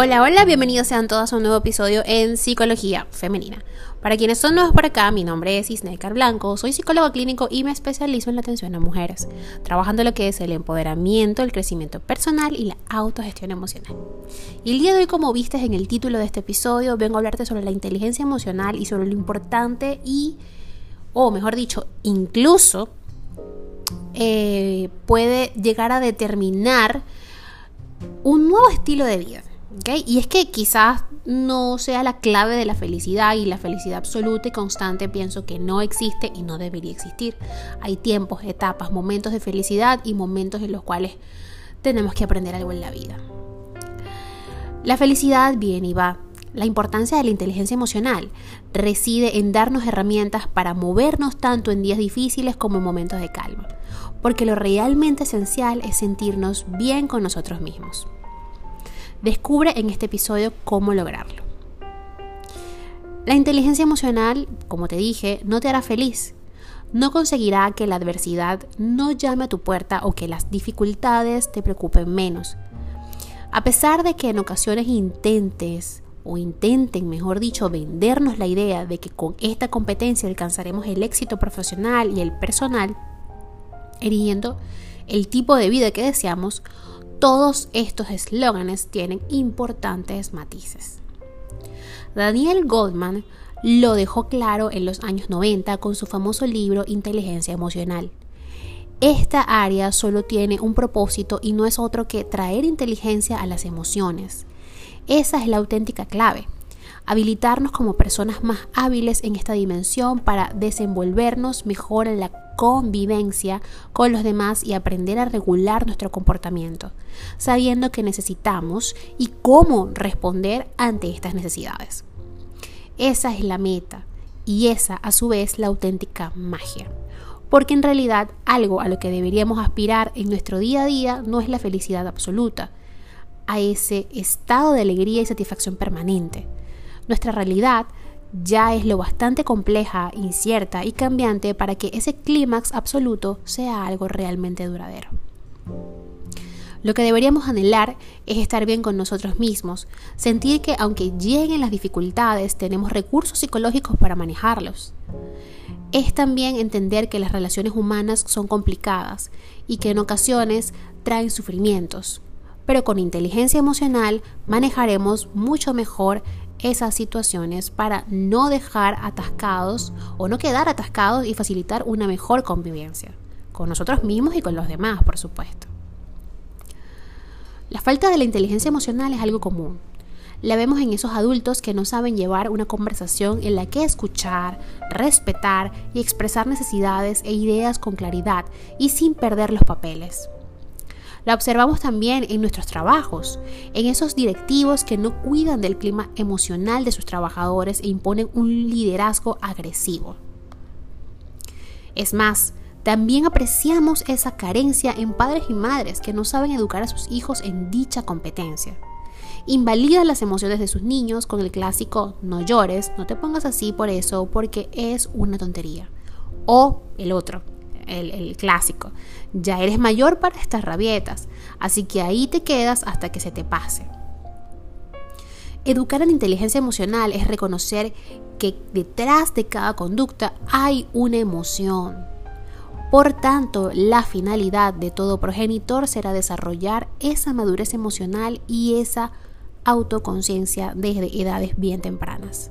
Hola, hola, bienvenidos sean todos a un nuevo episodio en Psicología Femenina. Para quienes son nuevos por acá, mi nombre es Isnecar Blanco, soy psicólogo clínico y me especializo en la atención a mujeres, trabajando lo que es el empoderamiento, el crecimiento personal y la autogestión emocional. Y el día de hoy, como viste en el título de este episodio, vengo a hablarte sobre la inteligencia emocional y sobre lo importante y, o mejor dicho, incluso eh, puede llegar a determinar un nuevo estilo de vida. Y es que quizás no sea la clave de la felicidad y la felicidad absoluta y constante pienso que no existe y no debería existir. Hay tiempos, etapas, momentos de felicidad y momentos en los cuales tenemos que aprender algo en la vida. La felicidad viene y va. La importancia de la inteligencia emocional reside en darnos herramientas para movernos tanto en días difíciles como en momentos de calma, porque lo realmente esencial es sentirnos bien con nosotros mismos. Descubre en este episodio cómo lograrlo. La inteligencia emocional, como te dije, no te hará feliz. No conseguirá que la adversidad no llame a tu puerta o que las dificultades te preocupen menos. A pesar de que en ocasiones intentes o intenten, mejor dicho, vendernos la idea de que con esta competencia alcanzaremos el éxito profesional y el personal, erigiendo el tipo de vida que deseamos, todos estos eslóganes tienen importantes matices. Daniel Goldman lo dejó claro en los años 90 con su famoso libro Inteligencia Emocional. Esta área solo tiene un propósito y no es otro que traer inteligencia a las emociones. Esa es la auténtica clave habilitarnos como personas más hábiles en esta dimensión para desenvolvernos mejor en la convivencia con los demás y aprender a regular nuestro comportamiento, sabiendo que necesitamos y cómo responder ante estas necesidades. Esa es la meta y esa a su vez la auténtica magia. Porque en realidad algo a lo que deberíamos aspirar en nuestro día a día no es la felicidad absoluta, a ese estado de alegría y satisfacción permanente, nuestra realidad ya es lo bastante compleja, incierta y cambiante para que ese clímax absoluto sea algo realmente duradero. Lo que deberíamos anhelar es estar bien con nosotros mismos, sentir que aunque lleguen las dificultades tenemos recursos psicológicos para manejarlos. Es también entender que las relaciones humanas son complicadas y que en ocasiones traen sufrimientos, pero con inteligencia emocional manejaremos mucho mejor esas situaciones para no dejar atascados o no quedar atascados y facilitar una mejor convivencia con nosotros mismos y con los demás, por supuesto. La falta de la inteligencia emocional es algo común. La vemos en esos adultos que no saben llevar una conversación en la que escuchar, respetar y expresar necesidades e ideas con claridad y sin perder los papeles. La observamos también en nuestros trabajos, en esos directivos que no cuidan del clima emocional de sus trabajadores e imponen un liderazgo agresivo. Es más, también apreciamos esa carencia en padres y madres que no saben educar a sus hijos en dicha competencia. Invalidan las emociones de sus niños con el clásico no llores, no te pongas así por eso, porque es una tontería. O el otro, el, clásico. Ya eres mayor para estas rabietas, así que ahí te quedas hasta que se te pase. Educar en inteligencia emocional es reconocer que detrás de cada conducta hay una emoción. Por tanto, la finalidad de todo progenitor será desarrollar esa madurez emocional y esa autoconciencia desde edades bien tempranas.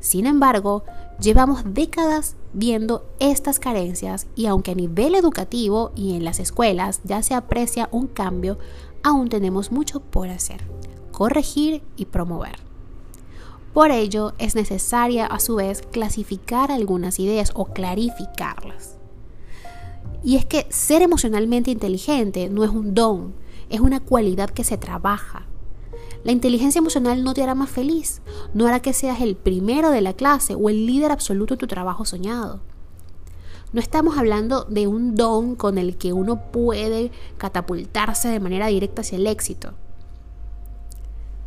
Sin embargo, llevamos décadas viendo estas carencias y aunque a nivel educativo y en las escuelas ya se aprecia un cambio, aún tenemos mucho por hacer, corregir y promover. Por ello es necesaria a su vez clasificar algunas ideas o clarificarlas. Y es que ser emocionalmente inteligente no es un don, es una cualidad que se trabaja, la inteligencia emocional no te hará más feliz, no hará que seas el primero de la clase o el líder absoluto de tu trabajo soñado. No estamos hablando de un don con el que uno puede catapultarse de manera directa hacia el éxito.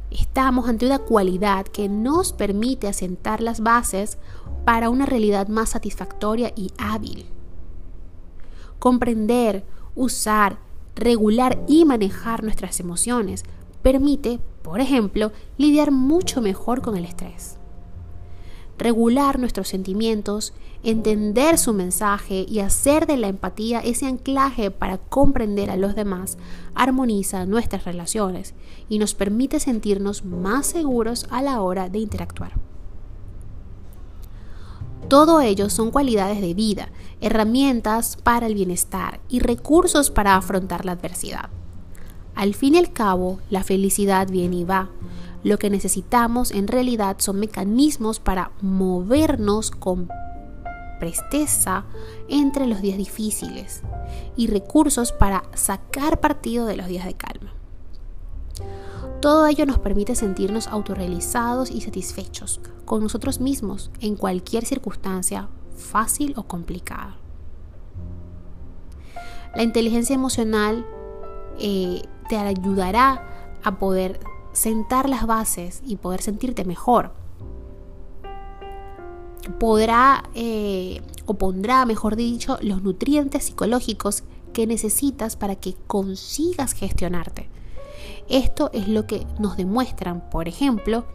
Estamos ante una cualidad que nos permite asentar las bases para una realidad más satisfactoria y hábil. Comprender, usar, regular y manejar nuestras emociones permite, por ejemplo, lidiar mucho mejor con el estrés. Regular nuestros sentimientos, entender su mensaje y hacer de la empatía ese anclaje para comprender a los demás armoniza nuestras relaciones y nos permite sentirnos más seguros a la hora de interactuar. Todo ello son cualidades de vida, herramientas para el bienestar y recursos para afrontar la adversidad. Al fin y al cabo, la felicidad viene y va. Lo que necesitamos en realidad son mecanismos para movernos con presteza entre los días difíciles y recursos para sacar partido de los días de calma. Todo ello nos permite sentirnos autorrealizados y satisfechos con nosotros mismos en cualquier circunstancia, fácil o complicada. La inteligencia emocional eh, te ayudará a poder sentar las bases y poder sentirte mejor. Podrá eh, o pondrá, mejor dicho, los nutrientes psicológicos que necesitas para que consigas gestionarte esto es lo que nos demuestran, por ejemplo,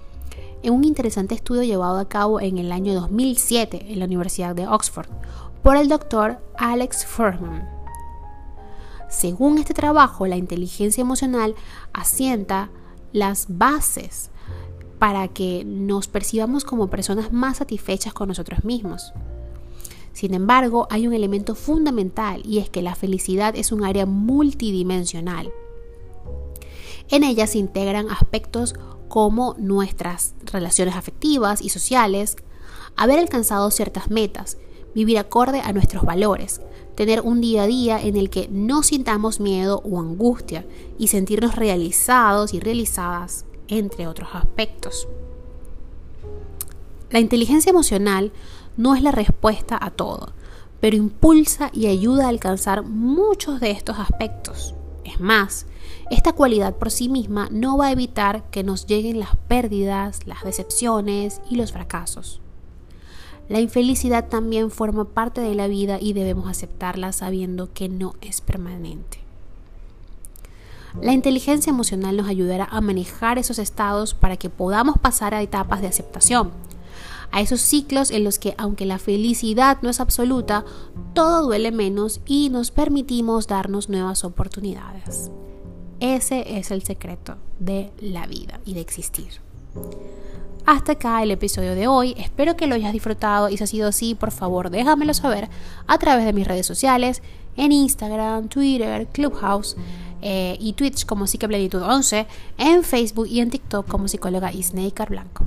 en un interesante estudio llevado a cabo en el año 2007 en la Universidad de Oxford por el doctor Alex Furman. Según este trabajo, la inteligencia emocional asienta las bases para que nos percibamos como personas más satisfechas con nosotros mismos. Sin embargo, hay un elemento fundamental y es que la felicidad es un área multidimensional en ella se integran aspectos como nuestras relaciones afectivas y sociales, haber alcanzado ciertas metas, vivir acorde a nuestros valores, tener un día a día en el que no sintamos miedo o angustia y sentirnos realizados y realizadas, entre otros aspectos. La inteligencia emocional no es la respuesta a todo, pero impulsa y ayuda a alcanzar muchos de estos aspectos. Es más, esta cualidad por sí misma no va a evitar que nos lleguen las pérdidas, las decepciones y los fracasos. La infelicidad también forma parte de la vida y debemos aceptarla sabiendo que no es permanente. La inteligencia emocional nos ayudará a manejar esos estados para que podamos pasar a etapas de aceptación, a esos ciclos en los que aunque la felicidad no es absoluta, todo duele menos y nos permitimos darnos nuevas oportunidades. Ese es el secreto de la vida y de existir. Hasta acá el episodio de hoy. Espero que lo hayas disfrutado y si ha sido así, por favor déjamelo saber a través de mis redes sociales, en Instagram, Twitter, Clubhouse eh, y Twitch como Psiqueplenitud11, en Facebook y en TikTok como psicóloga Isneikar Blanco.